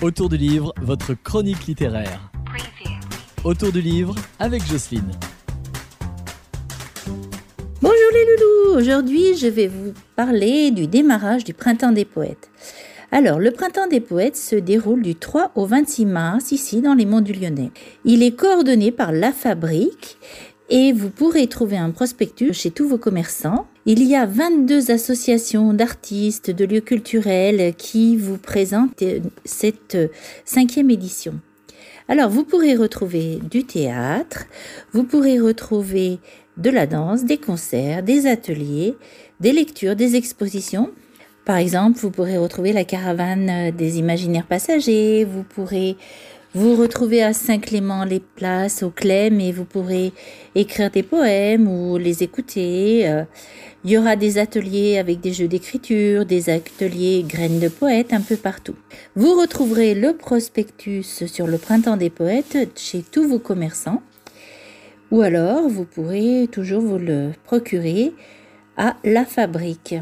Autour du livre, votre chronique littéraire. Autour du livre avec Jocelyne. Bonjour les loulous, aujourd'hui je vais vous parler du démarrage du printemps des poètes. Alors, le printemps des poètes se déroule du 3 au 26 mars ici dans les monts du Lyonnais. Il est coordonné par La Fabrique et vous pourrez trouver un prospectus chez tous vos commerçants. Il y a 22 associations d'artistes, de lieux culturels qui vous présentent cette cinquième édition. Alors, vous pourrez retrouver du théâtre, vous pourrez retrouver de la danse, des concerts, des ateliers, des lectures, des expositions. Par exemple, vous pourrez retrouver la caravane des imaginaires passagers, vous pourrez vous retrouver à Saint-Clément-les-Places au Clem et vous pourrez écrire des poèmes ou les écouter. Euh, il y aura des ateliers avec des jeux d'écriture, des ateliers graines de poètes un peu partout. Vous retrouverez le prospectus sur le printemps des poètes chez tous vos commerçants. Ou alors, vous pourrez toujours vous le procurer à La Fabrique,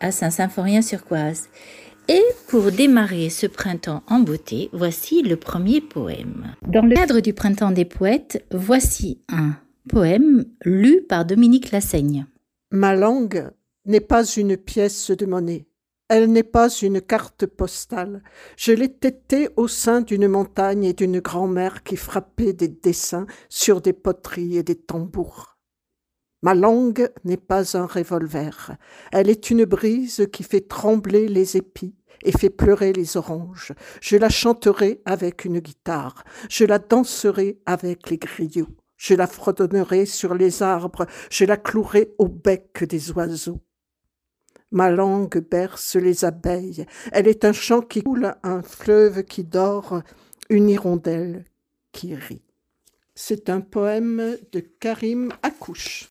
à Saint-Symphorien-sur-Coise. Et pour démarrer ce printemps en beauté, voici le premier poème. Dans le cadre du printemps des poètes, voici un poème lu par Dominique Lassaigne. Ma langue n'est pas une pièce de monnaie. Elle n'est pas une carte postale. Je l'ai tétée au sein d'une montagne et d'une grand-mère qui frappait des dessins sur des poteries et des tambours. Ma langue n'est pas un revolver. Elle est une brise qui fait trembler les épis et fait pleurer les oranges. Je la chanterai avec une guitare. Je la danserai avec les griots. Je la fredonnerai sur les arbres. Je la clouerai au bec des oiseaux. Ma langue berce les abeilles. Elle est un chant qui coule, un fleuve qui dort, une hirondelle qui rit. C'est un poème de Karim Akouche.